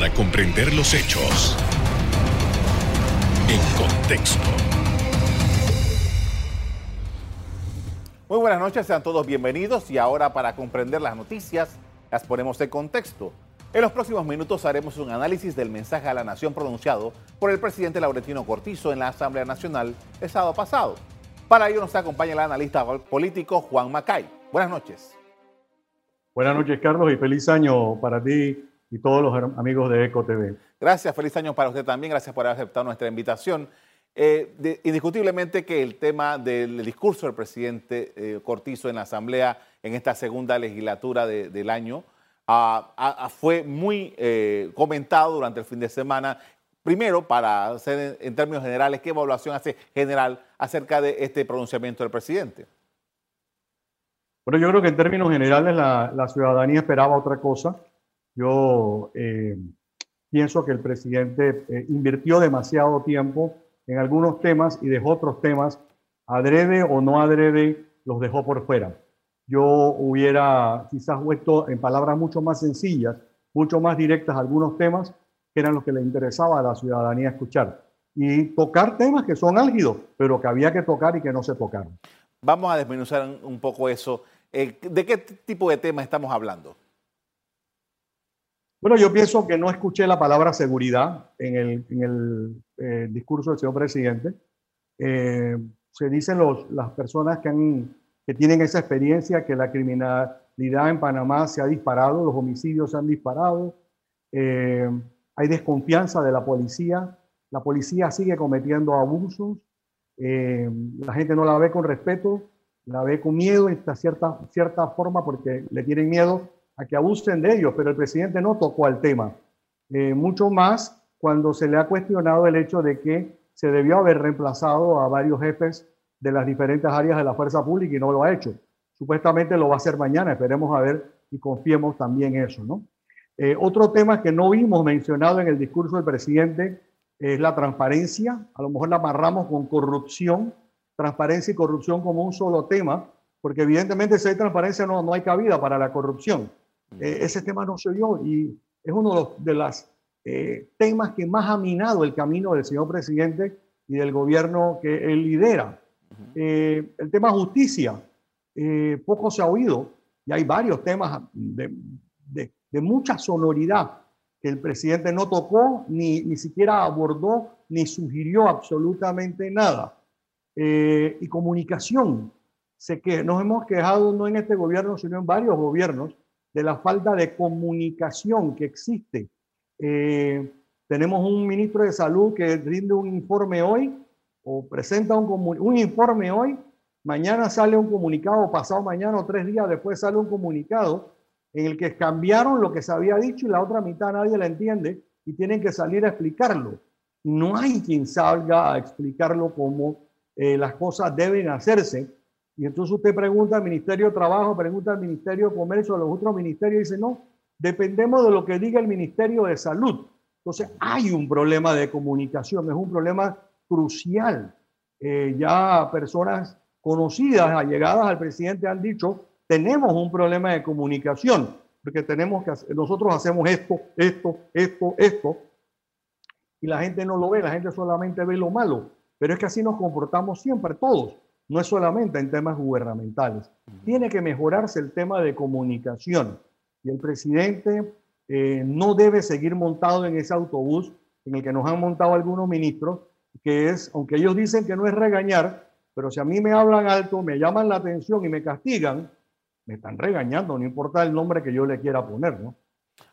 para comprender los hechos en contexto. Muy buenas noches, sean todos bienvenidos y ahora para comprender las noticias las ponemos en contexto. En los próximos minutos haremos un análisis del mensaje a la nación pronunciado por el presidente Laurentino Cortizo en la Asamblea Nacional el sábado pasado. Para ello nos acompaña el analista político Juan Macay. Buenas noches. Buenas noches, Carlos, y feliz año para ti y todos los amigos de Eco TV. Gracias, feliz año para usted también. Gracias por haber aceptado nuestra invitación. Eh, indiscutiblemente que el tema del discurso del presidente eh, Cortizo en la Asamblea en esta segunda legislatura del año ah, fue muy eh, comentado durante el fin de semana. Primero, para hacer en, términos generales, ¿qué evaluación hace general acerca de este pronunciamiento del presidente? Bueno, yo creo que en términos generales la, ciudadanía esperaba otra cosa. Yo pienso que el presidente invirtió demasiado tiempo en algunos temas y dejó otros temas, adrede o no adrede, los dejó por fuera. Yo hubiera quizás puesto en palabras mucho más sencillas, mucho más directas algunos temas que eran los que le interesaba a la ciudadanía escuchar. Y tocar temas que son álgidos, pero que había que tocar y que no se tocaron. Vamos a desmenuzar un poco eso. Eh, ¿De qué tipo de temas estamos hablando? Bueno, yo pienso que no escuché la palabra seguridad en el, eh, discurso del señor presidente. Eh, se dicen los, las personas que, han, que tienen esa experiencia que la criminalidad en Panamá se ha disparado, los homicidios se han disparado, eh, hay desconfianza de la policía, la policía sigue cometiendo abusos, la gente no la ve con respeto, la ve con miedo en cierta, cierta forma porque le tienen miedo a que abusen de ellos, pero el presidente no tocó al tema. Eh, mucho más cuando se le ha cuestionado el hecho de que se debió haber reemplazado a varios jefes de las diferentes áreas de la fuerza pública y no lo ha hecho. Supuestamente lo va a hacer mañana, esperemos a ver y confiemos también eso, ¿no? Eh, otro tema que no vimos mencionado en el discurso del presidente es la transparencia. A lo mejor la amarramos con corrupción, transparencia y corrupción como un solo tema, porque evidentemente si hay transparencia no, no hay cabida para la corrupción. Eh, ese tema no se oyó y es uno de los eh, temas que más ha minado el camino del señor presidente y del gobierno que él lidera. Eh, el tema justicia, poco se ha oído y hay varios temas de, de, mucha sonoridad que el presidente no tocó, ni, ni siquiera abordó, ni sugirió absolutamente nada. y comunicación, sé que nos hemos quejado no en este gobierno, sino en varios gobiernos, de la falta de comunicación que existe. Eh, tenemos un ministro de salud que rinde un informe hoy o presenta un, un informe hoy, mañana sale un comunicado, pasado mañana o tres días después sale un comunicado en el que cambiaron lo que se había dicho y la otra mitad nadie la entiende y tienen que salir a explicarlo. No hay quien salga a explicarlo como eh, las cosas deben hacerse y entonces usted pregunta al Ministerio de Trabajo, pregunta al Ministerio de Comercio, a los otros ministerios, y dice, no, dependemos de lo que diga el Ministerio de Salud. Entonces hay un problema de comunicación, es un problema crucial. Eh, ya personas conocidas, allegadas al presidente han dicho, tenemos un problema de comunicación, porque tenemos que, nosotros hacemos esto, esto, esto, esto, y la gente no lo ve, la gente solamente ve lo malo, pero es que así nos comportamos siempre, todos no es solamente en temas gubernamentales. Tiene que mejorarse el tema de comunicación y el presidente eh, no debe seguir montado en ese autobús en el que nos han montado algunos ministros, que es, aunque ellos dicen que no es regañar, pero si a mí me hablan alto, me llaman la atención y me castigan, me están regañando, no importa el nombre que yo le quiera poner, ¿no?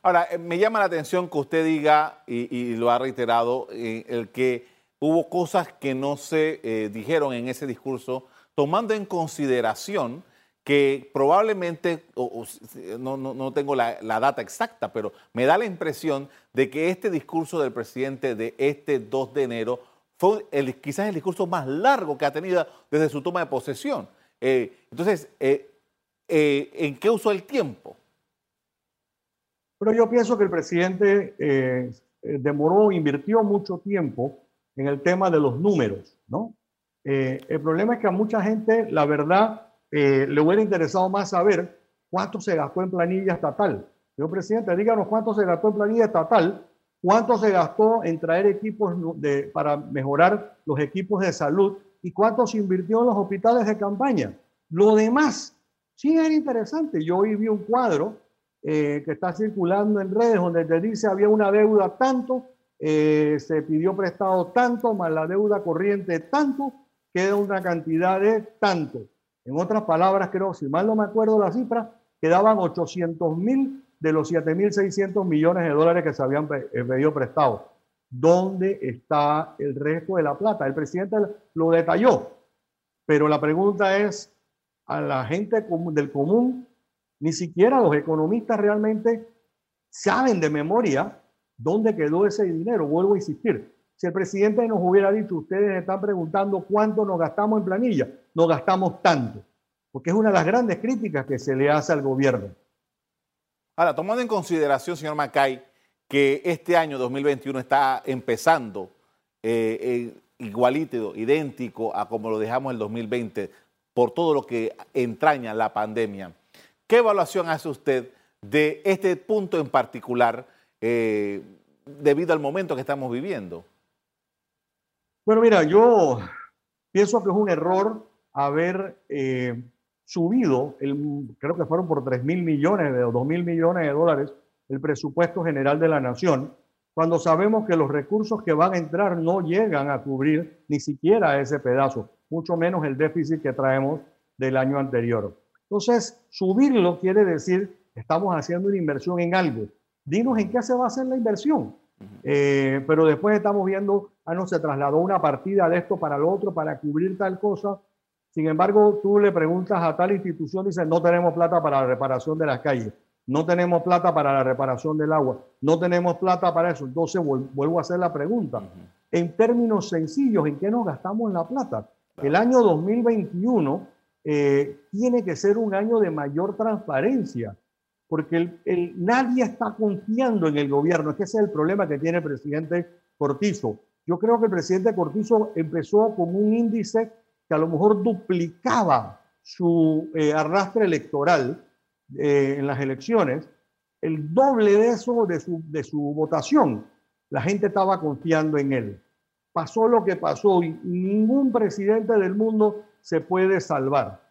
Ahora, eh, me llama la atención que usted diga, y, lo ha reiterado, eh, el que hubo cosas que no se eh, dijeron en ese discurso, tomando en consideración que probablemente, no, tengo la, data exacta, pero me da la impresión de que este discurso del presidente de este 2 de enero fue quizás el discurso más largo que ha tenido desde su toma de posesión. Eh, entonces, eh, ¿en qué usó el tiempo? Pero yo pienso que el presidente demoró, invirtió mucho tiempo en el tema de los números, ¿no? Eh, el problema es que a mucha gente, la verdad, eh, le hubiera interesado más saber cuánto se gastó en planilla estatal. Señor presidente, díganos cuánto se gastó en planilla estatal cuánto se gastó en traer equipos de, para mejorar los equipos de salud y cuánto se invirtió en los hospitales de campaña. Lo demás, sí era interesante. Yo hoy vi un cuadro eh, que está circulando en redes donde te dice había una deuda tanto, eh, se pidió prestado tanto, más la deuda corriente tanto, queda una cantidad de tanto. En otras palabras, creo, si mal no me acuerdo la cifra, quedaban 800 mil de los 7.600 millones de dólares que se habían eh, pedido prestados. ¿Dónde está el resto de la plata? El presidente lo detalló, pero la pregunta es, a la gente del común, ni siquiera los economistas realmente saben de memoria dónde quedó ese dinero. Vuelvo a insistir, si el presidente nos hubiera dicho, ustedes están preguntando cuánto nos gastamos en planilla, no gastamos tanto, porque es una de las grandes críticas que se le hace al gobierno. Ahora, tomando en consideración, señor Macay, que este año 2021 está empezando eh, igualito, idéntico a como lo dejamos el 2020, por todo lo que entraña la pandemia. ¿Qué evaluación hace usted de este punto en particular eh, debido al momento que estamos viviendo? Bueno, mira, yo pienso que es un error haber eh, subido, el, creo que fueron por 3 mil millones o 2 mil millones de dólares el presupuesto general de la nación, cuando sabemos que los recursos que van a entrar no llegan a cubrir ni siquiera ese pedazo, mucho menos el déficit que traemos del año anterior. Entonces, subirlo quiere decir estamos haciendo una inversión en algo. Dinos en qué se va a hacer la inversión. Eh, pero después estamos viendo, ah, no, se trasladó una partida de esto para el otro para cubrir tal cosa. Sin embargo, tú le preguntas a tal institución dice, no tenemos plata para la reparación de las calles no tenemos plata para la reparación del agua, no tenemos plata para eso. Entonces vuelvo a hacer la pregunta. En términos sencillos, ¿en qué nos gastamos la plata? El año 2021 eh, tiene que ser un año de mayor transparencia, porque el, nadie está confiando en el gobierno. Es que ese es el problema que tiene el presidente Cortizo. Yo creo que el presidente Cortizo empezó con un índice que a lo mejor duplicaba su eh, arrastre electoral eh, en las elecciones, el doble de eso de su, de su votación, la gente estaba confiando en él. Pasó lo que pasó y ningún presidente del mundo se puede salvar.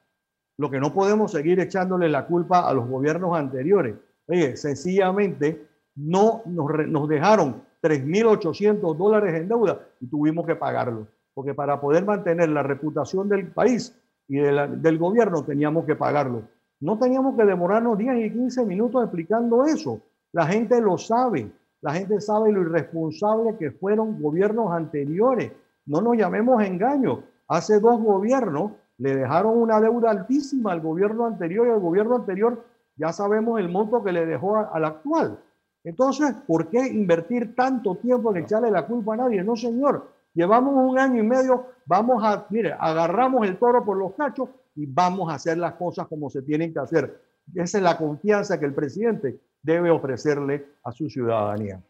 Lo que no podemos seguir echándole la culpa a los gobiernos anteriores. Oye, sencillamente no nos, nos dejaron 3.800 dólares en deuda y tuvimos que pagarlo. Porque para poder mantener la reputación del país y del gobierno teníamos que pagarlo. No teníamos que demorarnos 10 y 15 minutos explicando eso. La gente lo sabe. La gente sabe lo irresponsable que fueron gobiernos anteriores. No nos llamemos engaño. Hace dos gobiernos le dejaron una deuda altísima al gobierno anterior y al gobierno anterior ya sabemos el monto que le dejó al actual. Entonces, ¿por qué invertir tanto tiempo en echarle la culpa a nadie? No, señor. Llevamos un año y medio, vamos a, mire, agarramos el toro por los cachos y vamos a hacer las cosas como se tienen que hacer. Esa es la confianza que el presidente debe ofrecerle a su ciudadanía.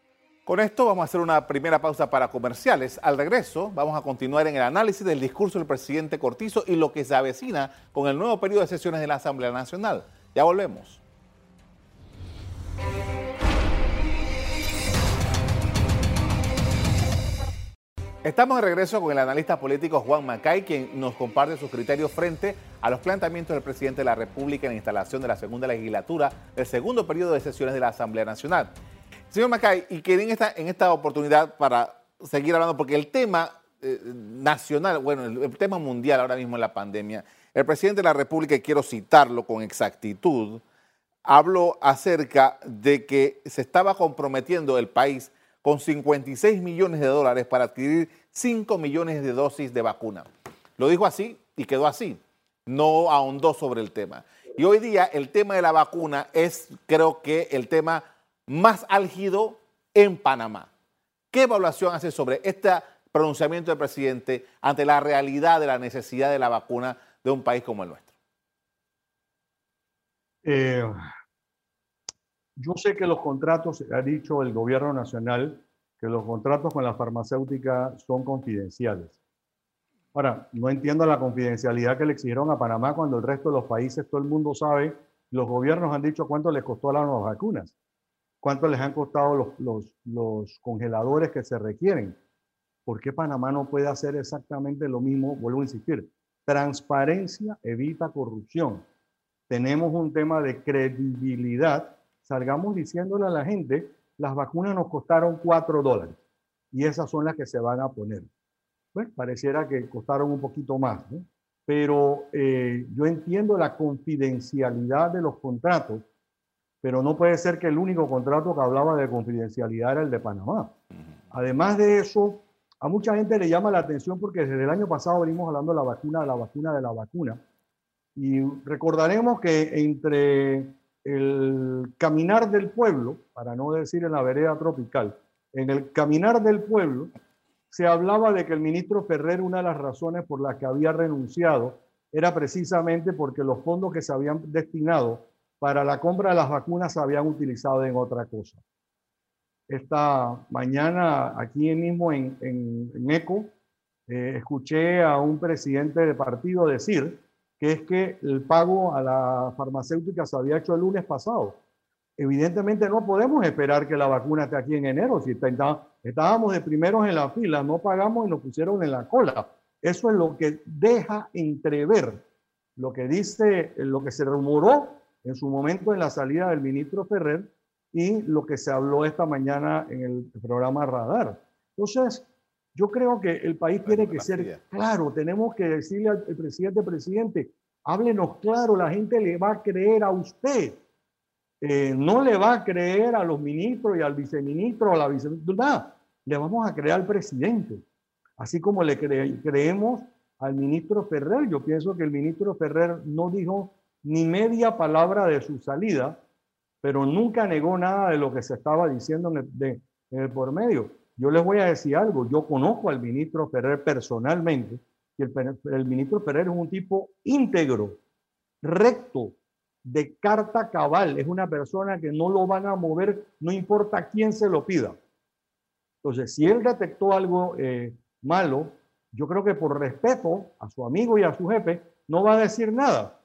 Con esto vamos a hacer una primera pausa para comerciales. Al regreso vamos a continuar en el análisis del discurso del presidente Cortizo y lo que se avecina con el nuevo periodo de sesiones de la Asamblea Nacional. Ya volvemos. Estamos de regreso con el analista político Juan Macay, quien nos comparte sus criterios frente a los planteamientos del presidente de la República en la instalación de la segunda legislatura del segundo periodo de sesiones de la Asamblea Nacional. Señor Macay, y que esta, en esta oportunidad para seguir hablando, porque el tema eh, nacional, bueno, el, tema mundial ahora mismo en la pandemia, el presidente de la República, y quiero citarlo con exactitud, habló acerca de que se estaba comprometiendo el país con 56 millones de dólares para adquirir 5 millones de dosis de vacuna. Lo dijo así y quedó así. No ahondó sobre el tema. Y hoy día el tema de la vacuna es, creo que, el tema más álgido en Panamá. ¿Qué evaluación hace sobre este pronunciamiento del presidente ante la realidad de la necesidad de la vacuna de un país como el nuestro? Eh, yo sé que los contratos, ha dicho el gobierno nacional, que los contratos con la farmacéutica son confidenciales. Ahora, no entiendo la confidencialidad que le exigieron a Panamá cuando el resto de los países, todo el mundo sabe, los gobiernos han dicho cuánto les costó las vacunas. Cuánto les han costado los, los, los congeladores que se requieren. ¿Por qué Panamá no puede hacer exactamente lo mismo? Vuelvo a insistir, transparencia evita corrupción. Tenemos un tema de credibilidad. Salgamos diciéndole a la gente, las vacunas nos costaron 4 dólares y esas son las que se van a poner. Bueno, pareciera que costaron un poquito más, pero eh, yo entiendo la confidencialidad de los contratos pero no puede ser que el único contrato que hablaba de confidencialidad era el de Panamá. Además de eso, a mucha gente le llama la atención porque desde el año pasado venimos hablando de la vacuna, de la vacuna, de la vacuna. Y recordaremos que entre el caminar del pueblo, para no decir en la vereda tropical, en el caminar del pueblo, se hablaba de que el ministro Ferrer, una de las razones por las que había renunciado, era precisamente porque los fondos que se habían destinado para la compra de las vacunas se habían utilizado en otra cosa. Esta mañana, aquí mismo en, en, ECO, eh, escuché a un presidente de partido decir que es que el pago a la farmacéutica se había hecho el lunes pasado. Evidentemente no podemos esperar que la vacuna esté aquí en enero. Si estábamos de primeros en la fila, no pagamos y nos pusieron en la cola. Eso es lo que deja entrever lo que dice, lo que se rumoró en su momento en la salida del ministro Ferrer y lo que se habló esta mañana en el programa Radar. Entonces, yo creo que el país tiene que ser claro, tenemos que decirle al presidente, presidente, háblenos claro, la gente le va a creer a usted, eh, no le va a creer a los ministros y al viceministro o a la viceministra, le vamos a creer al presidente, así como le creemos al ministro Ferrer. Yo pienso que el ministro Ferrer no dijo ni media palabra de su salida, pero nunca negó nada de lo que se estaba diciendo en el, de, por medio. Yo les voy a decir algo, yo conozco al ministro Ferrer personalmente, y el, ministro Ferrer es un tipo íntegro, recto, de carta cabal, es una persona que no lo van a mover, no importa quién se lo pida. Entonces, si él detectó algo eh, malo, yo creo que por respeto a su amigo y a su jefe, no va a decir nada.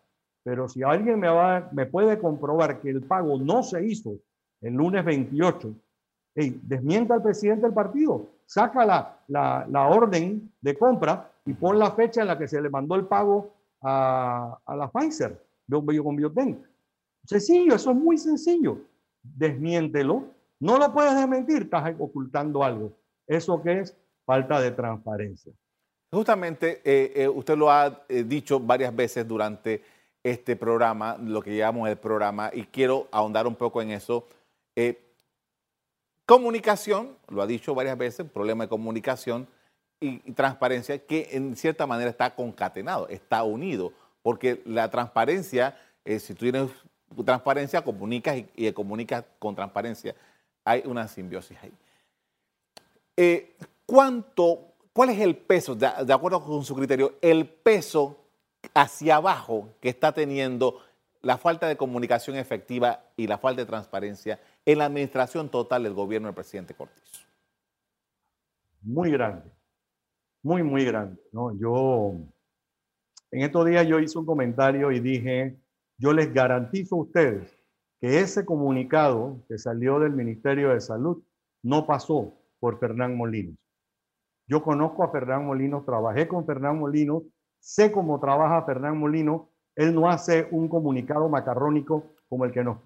Pero si alguien me, va, me puede comprobar que el pago no se hizo el lunes 28, desmienta al presidente del partido, saca la, la, la, orden de compra y pon la fecha en la que se le mandó el pago a, a la Pfizer con Biotech. Sencillo, eso es muy sencillo. Desmiéntelo. No lo puedes desmentir, estás ocultando algo. ¿Eso que es? Falta de transparencia. Justamente, eh, eh, usted lo ha eh, dicho varias veces durante este programa, lo que llamamos el programa, y quiero ahondar un poco en eso. Eh, comunicación, lo ha dicho varias veces, problema de comunicación y, transparencia, que en cierta manera está concatenado, está unido, porque la transparencia, eh, si tú tienes transparencia, comunicas y, comunicas con transparencia. Hay una simbiosis ahí. Eh, ¿Cuánto, cuál es el peso, de acuerdo con su criterio, el peso hacia abajo que está teniendo la falta de comunicación efectiva y la falta de transparencia en la administración total del gobierno del presidente Cortizo? Muy grande, muy, muy grande. ¿no? Yo, en estos días yo hice un comentario y dije, yo les garantizo a ustedes que ese comunicado que salió del Ministerio de Salud no pasó por Fernán Molinos. Yo conozco a Fernán Molinos, trabajé con Fernán Molinos sé cómo trabaja Fernán Molino, él no hace un comunicado macarrónico como el que nos,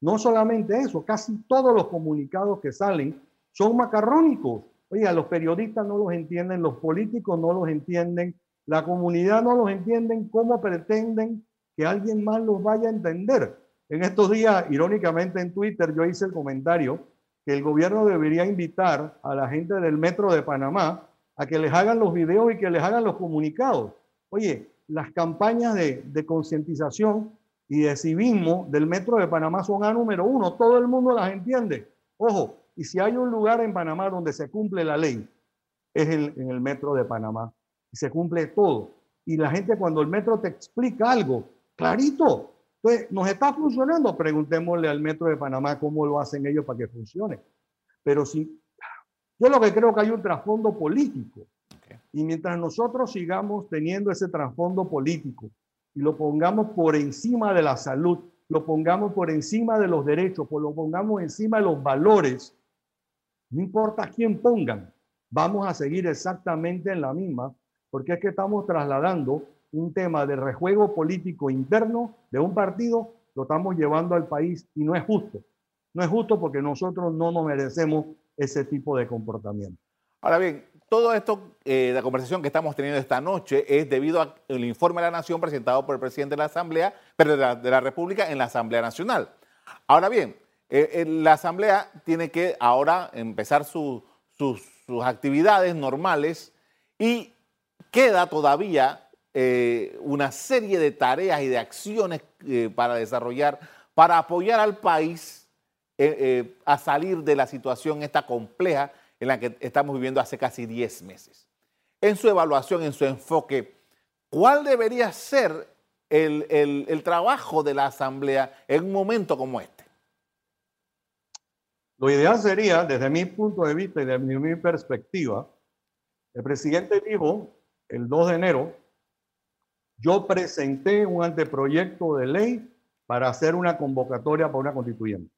no, solamente eso, casi todos los comunicados que salen son macarrónicos. Oiga, los periodistas no los entienden, los políticos no los entienden, la comunidad no los entienden, ¿cómo pretenden que alguien más los vaya a entender? En estos días, irónicamente en Twitter, yo hice el comentario que el gobierno debería invitar a la gente del Metro de Panamá a que les hagan los videos y que les hagan los comunicados. Oye, las campañas de, concientización y de civismo del Metro de Panamá son a número uno, todo el mundo las entiende. Ojo, y si hay un lugar en Panamá donde se cumple la ley, es en el Metro de Panamá. Se cumple todo. Y la gente cuando el Metro te explica algo, clarito, entonces, ¿nos está funcionando? Preguntémosle al Metro de Panamá cómo lo hacen ellos para que funcione. Pero si yo lo que creo que hay un trasfondo político. Y mientras nosotros sigamos teniendo ese trasfondo político y lo pongamos por encima de la salud lo pongamos por encima de los derechos, pues lo pongamos encima de los valores, no importa quién pongan, vamos a seguir exactamente en la misma, porque es que estamos trasladando un tema de rejuego político interno de un partido, lo estamos llevando al país y no es justo. No es justo porque nosotros no nos merecemos ese tipo de comportamiento. Ahora bien, todo esto, eh, la conversación que estamos teniendo esta noche es debido al informe de la Nación presentado por el presidente de la Asamblea, pero de la, República en la Asamblea Nacional. Ahora bien, eh, eh, la Asamblea tiene que ahora empezar sus, sus actividades normales y queda todavía una serie de tareas y de acciones para desarrollar, para apoyar al país a salir de la situación esta compleja en la que estamos viviendo hace casi 10 meses. En su evaluación, en su enfoque, ¿cuál debería ser el, trabajo de la Asamblea en un momento como este? Lo ideal sería, desde mi punto de vista y desde mi, perspectiva, el presidente dijo el 2 de enero, yo presenté un anteproyecto de ley para hacer una convocatoria para una constituyente.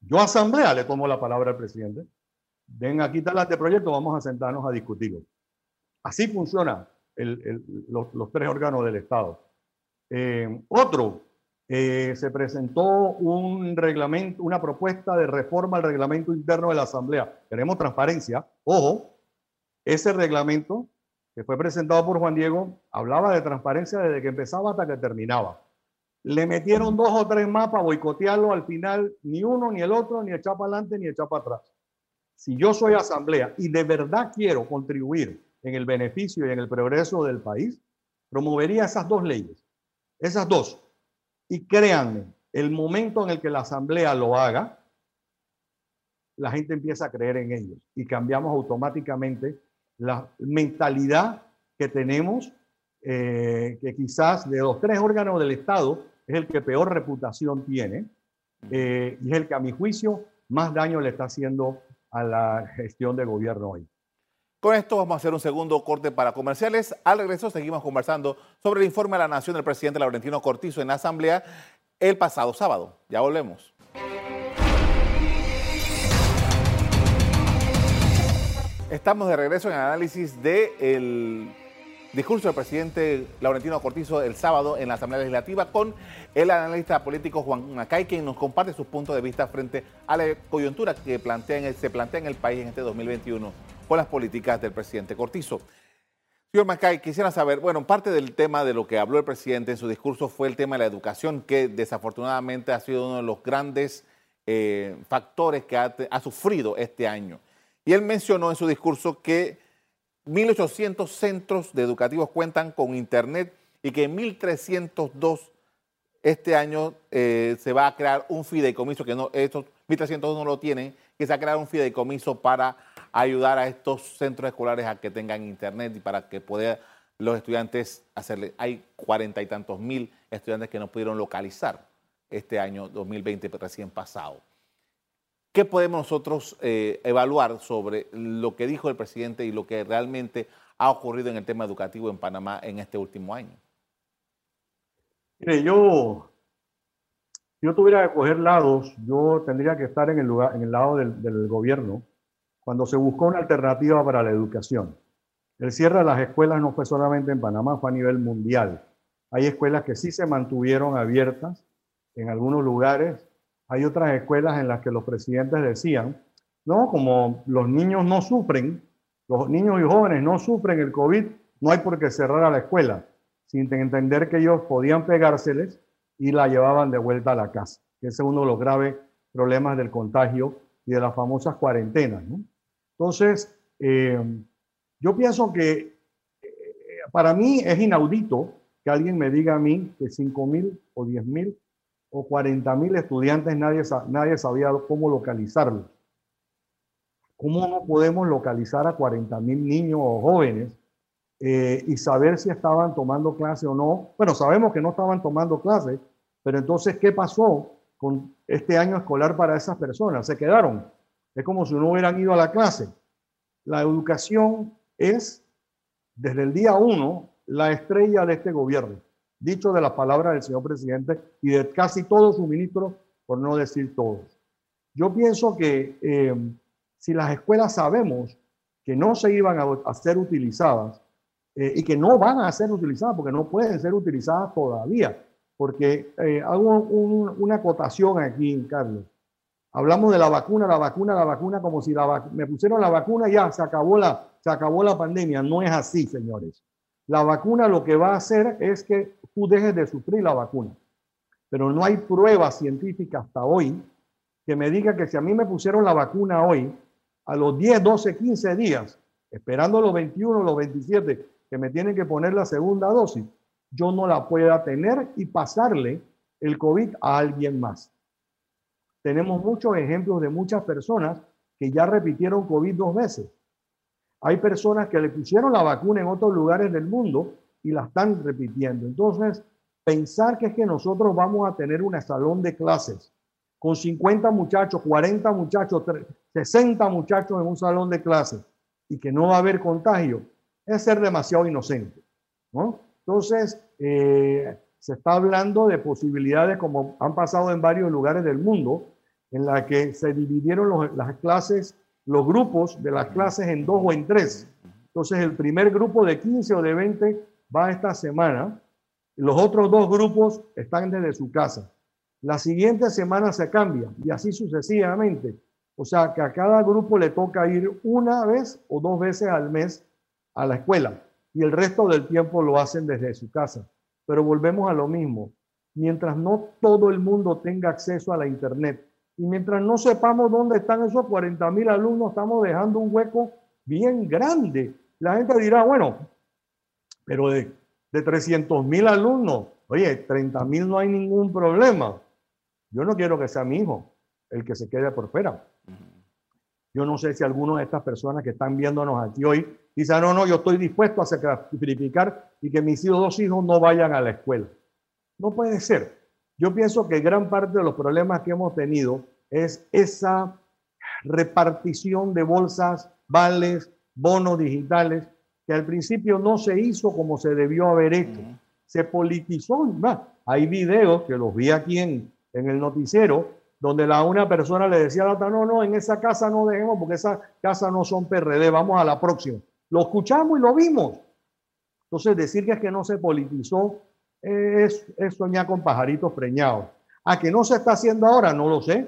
Yo asamblea le tomo la palabra al presidente ven aquí está el anteproyecto, vamos a sentarnos a discutirlo. Así funciona los, tres órganos del Estado. Eh, otro, eh, se presentó un reglamento, una propuesta de reforma al reglamento interno de la Asamblea. Queremos transparencia. Ojo, ese reglamento que fue presentado por Juan Diego hablaba de transparencia desde que empezaba hasta que terminaba. Le metieron dos o tres más para boicotearlo al final, ni uno, ni el otro, ni echar para adelante, ni echar para atrás si yo soy asamblea y de verdad quiero contribuir en el beneficio y en el progreso del país, promovería esas dos leyes, esas dos. Y créanme, el momento en el que la asamblea lo haga, la gente empieza a creer en ellos y cambiamos automáticamente la mentalidad que tenemos, eh, que quizás de los tres órganos del Estado es el que peor reputación tiene eh, y es el que a mi juicio más daño le está haciendo a la gestión de gobierno hoy. Con esto vamos a hacer un segundo corte para comerciales. Al regreso seguimos conversando sobre el informe de la Nación del presidente Laurentino Cortizo en la Asamblea el pasado sábado. Ya volvemos. Estamos de regreso en el análisis del discurso del presidente Laurentino Cortizo el sábado en la Asamblea Legislativa con el analista político Juan Macay, quien nos comparte sus puntos de vista frente a la coyuntura que se plantea en el país en este 2021 con las políticas del presidente Cortizo. Señor Macay, quisiera saber, bueno, parte del tema de lo que habló el presidente en su discurso fue el tema de la educación, que desafortunadamente ha sido uno de los grandes eh, factores que ha sufrido este año. Y él mencionó en su discurso que 1.800 centros educativos cuentan con Internet y que en 1.302 este año eh, se va a crear un fideicomiso, que no, estos 1.302 no lo tienen, que se va a crear un fideicomiso para ayudar a estos centros escolares a que tengan Internet y para que puedan los estudiantes hacerle. Hay cuarenta y tantos mil estudiantes que no pudieron localizar este año 2020 recién pasado. ¿Qué podemos nosotros eh, evaluar sobre lo que dijo el presidente y lo que realmente ha ocurrido en el tema educativo en Panamá en este último año? Mire, yo, yo tuviera que coger lados, yo tendría que estar en el, lugar, en el lado del gobierno cuando se buscó una alternativa para la educación. El cierre de las escuelas no fue solamente en Panamá, fue a nivel mundial. Hay escuelas que sí se mantuvieron abiertas en algunos lugares hay otras escuelas en las que los presidentes decían, no, como los niños no sufren, los niños y jóvenes no sufren el COVID, no hay por qué cerrar a la escuela, sin entender que ellos podían pegárseles y la llevaban de vuelta a la casa. Ese es uno de los graves problemas del contagio y de las famosas cuarentenas. Entonces, eh, yo pienso que eh, para mí es inaudito que alguien me diga a mí que 5 mil o 10 mil o 40 mil estudiantes, nadie, nadie sabía cómo localizarlos. ¿Cómo no podemos localizar a 40 mil niños o jóvenes eh, y saber si estaban tomando clase o no? Bueno, sabemos que no estaban tomando clase, pero entonces, ¿qué pasó con este año escolar para esas personas? Se quedaron. Es como si no hubieran ido a la clase. La educación es, desde el día uno, la estrella de este gobierno. Dicho de las palabras del señor presidente y de casi todos sus ministros, por no decir todos. Yo pienso que eh, si las escuelas sabemos que no se iban a, ser utilizadas eh, y que no van a ser utilizadas porque no pueden ser utilizadas todavía, porque eh, hago una acotación aquí, Carlos. Hablamos de la vacuna, la vacuna, la vacuna, como si la me pusieron la vacuna y ya se acabó la, se acabó la pandemia. No es así, señores. La vacuna lo que va a hacer es que tú dejes de sufrir la vacuna. Pero no hay prueba científica hasta hoy que me diga que si a mí me pusieron la vacuna hoy, a los 10, 12, 15 días, esperando los 21, los 27 que me tienen que poner la segunda dosis, yo no la pueda tener y pasarle el COVID a alguien más. Tenemos muchos ejemplos de muchas personas que ya repitieron COVID dos veces. Hay personas que le pusieron la vacuna en otros lugares del mundo y la están repitiendo. Entonces, pensar que es que nosotros vamos a tener un salón de clases con 50 muchachos, 40 muchachos, 60 muchachos en un salón de clases y que no va a haber contagio, es ser demasiado inocente. ¿no? Entonces, eh, se está hablando de posibilidades como han pasado en varios lugares del mundo, en la que se dividieron las clases, los grupos de las clases en dos o en tres. Entonces, el primer grupo de 15 o de 20 va esta semana, los otros dos grupos están desde su casa. La siguiente semana se cambia y así sucesivamente. O sea que a cada grupo le toca ir una vez o dos veces al mes a la escuela y el resto del tiempo lo hacen desde su casa. Pero volvemos a lo mismo. Mientras no todo el mundo tenga acceso a la Internet y mientras no sepamos dónde están esos 40 mil alumnos, estamos dejando un hueco bien grande. La gente dirá, bueno, pero de, de 300 mil alumnos, oye, 30 mil no hay ningún problema. Yo no quiero que sea mi hijo el que se quede por fuera. Yo no sé si alguno de estas personas que están viéndonos aquí hoy dice, no, no, yo estoy dispuesto a sacrificar y que mis dos hijos no vayan a la escuela. No puede ser. Yo pienso que gran parte de los problemas que hemos tenido es esa repartición de bolsas, vales, bonos digitales, que al principio no se hizo como se debió haber hecho. Se politizó. Hay videos que los vi aquí en, en el noticiero, donde la una persona le decía a la otra, no, no, en esa casa no dejemos porque esa casa no son PRD, vamos a la próxima. Lo escuchamos y lo vimos. Entonces, decir que es que no se politizó es, es soñar con pajaritos preñados. A que no se está haciendo ahora, no lo sé,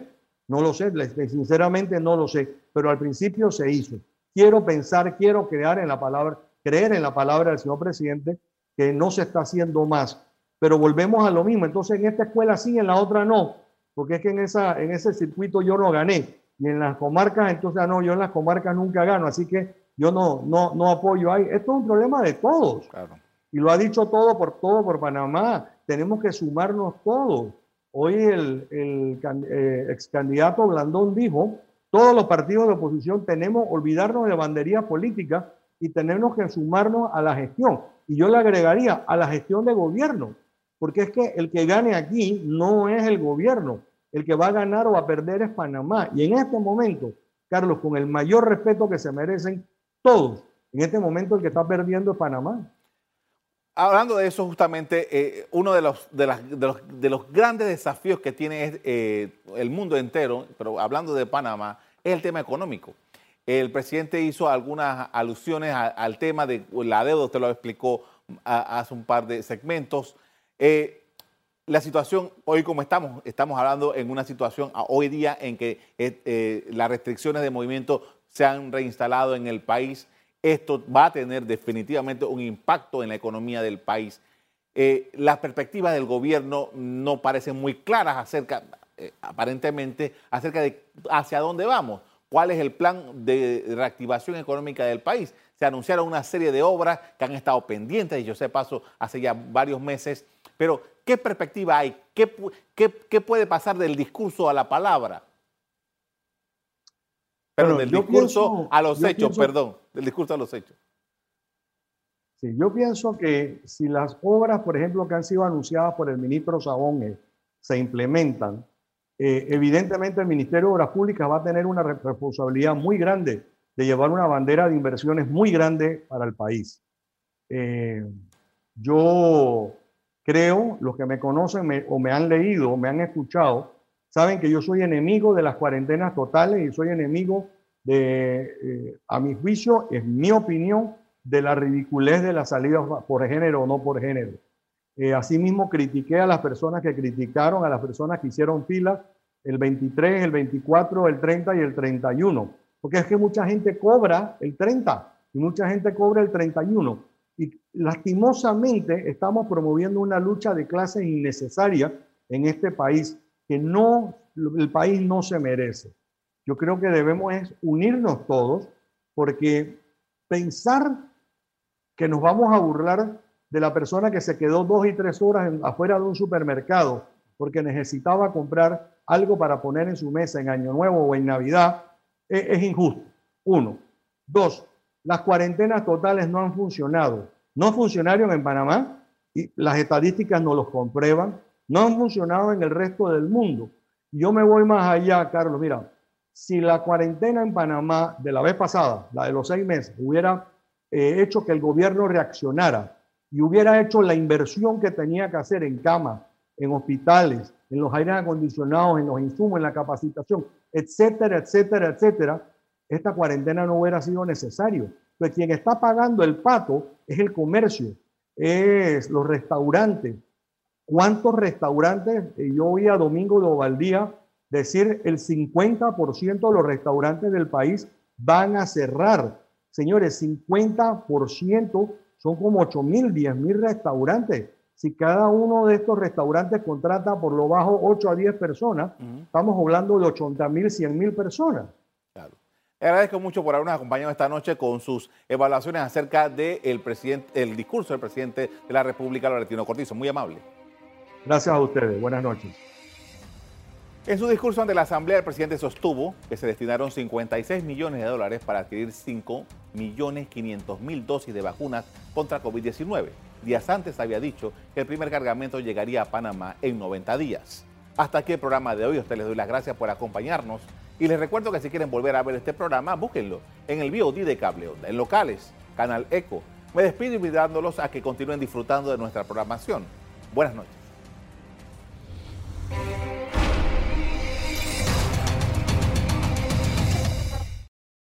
no lo sé, sinceramente no lo sé, pero al principio se hizo. Quiero pensar, quiero crear en la palabra, creer en la palabra del señor presidente que no se está haciendo más pero volvemos a lo mismo. Entonces, en esta escuela sí, en la otra no, porque es que en, esa, en ese circuito yo no gané. Y en las comarcas, entonces, ah, no, yo en las comarcas nunca gano, así que yo no, no, no apoyo ahí. Esto es un problema de todos. Y lo ha dicho todo por todo por Panamá. Tenemos que sumarnos todos. Hoy el, eh, ex candidato Blandón dijo, todos los partidos de oposición tenemos olvidarnos de bandería política y tenemos que sumarnos a la gestión. Y yo le agregaría a la gestión de gobierno porque es que el que gane aquí no es el gobierno, el que va a ganar o a perder es Panamá. Y en este momento, Carlos, con el mayor respeto que se merecen todos, en este momento el que está perdiendo es Panamá. Hablando de eso, justamente, eh, uno de los, de, los, grandes desafíos que tiene eh, el mundo entero, pero hablando de Panamá, es el tema económico. El presidente hizo algunas alusiones al tema de la deuda, usted lo explicó hace un par de segmentos. Eh, la situación, hoy como estamos, estamos hablando en una situación hoy día en que las restricciones de movimiento se han reinstalado en el país. Esto va a tener definitivamente un impacto en la economía del país. las perspectivas del gobierno no parecen muy claras acerca, aparentemente, acerca de hacia dónde vamos. ¿Cuál es el plan de reactivación económica del país? Se anunciaron una serie de obras que han estado pendientes, y yo sé paso hace ya varios meses pero, ¿qué perspectiva hay? ¿Qué, qué, puede pasar del discurso a la palabra? Perdón, del discurso a los hechos, perdón, del discurso a los hechos. Sí, yo pienso que si las obras, por ejemplo, que han sido anunciadas por el ministro Sabón se implementan, eh, evidentemente el Ministerio de Obras Públicas va a tener una responsabilidad muy grande de llevar una bandera de inversiones muy grande para el país. Eh, yo creo, los que me conocen o me han leído o me han escuchado, saben que yo soy enemigo de las cuarentenas totales y soy enemigo de, eh, a mi juicio, es mi opinión, de la ridiculez de las salidas por género o no por género. Eh, asimismo, critiqué a las personas que criticaron, a las personas que hicieron fila el 23, el 24, el 30 y el 31. Porque es que mucha gente cobra el 30 y mucha gente cobra el 31. Y lastimosamente estamos promoviendo una lucha de clases innecesaria en este país que no, el país no se merece. Yo creo que debemos es unirnos todos porque pensar que nos vamos a burlar de la persona que se quedó dos y tres horas afuera de un supermercado porque necesitaba comprar algo para poner en su mesa en Año Nuevo o en Navidad, e, es, injusto. Uno. Dos, las cuarentenas totales no han funcionado. No funcionaron en Panamá y las estadísticas no los comprueban. No han funcionado en el resto del mundo. Yo me voy más allá, Carlos. Mira, si la cuarentena en Panamá de la vez pasada, la de los seis meses, hubiera eh, hecho que el gobierno reaccionara y hubiera hecho la inversión que tenía que hacer en camas, en hospitales, en los aires acondicionados, en los insumos, en la capacitación, etcétera, etcétera, etcétera, esta cuarentena no hubiera sido necesario. Pues quien está pagando el pato es el comercio, es los restaurantes. ¿Cuántos restaurantes? Eh, yo oí a Domingo de Ovaldía decir el 50% de los restaurantes del país van a cerrar. Señores, 50% son como 8 mil, 10 mil restaurantes. Si cada uno de estos restaurantes contrata por lo bajo 8 a 10 personas, estamos hablando de 80 mil, 100 mil personas. Claro. Agradezco mucho por habernos acompañado esta noche con sus evaluaciones acerca del presidente, el discurso del presidente de la República, Laurentino Cortizo. Muy amable. Gracias a ustedes. Buenas noches. En su discurso ante la Asamblea, el presidente sostuvo que se destinaron 56 millones de dólares para adquirir 5 millones 500 mil dosis de vacunas contra COVID-19. Días antes había dicho que el primer cargamento llegaría a Panamá en 90 días. Hasta aquí el programa de hoy. A ustedes les doy las gracias por acompañarnos y les recuerdo que si quieren volver a ver este programa, búsquenlo en el VOD de Cable Onda, en locales, Canal Eco. Me despido invitándolos a que continúen disfrutando de nuestra programación. Buenas noches.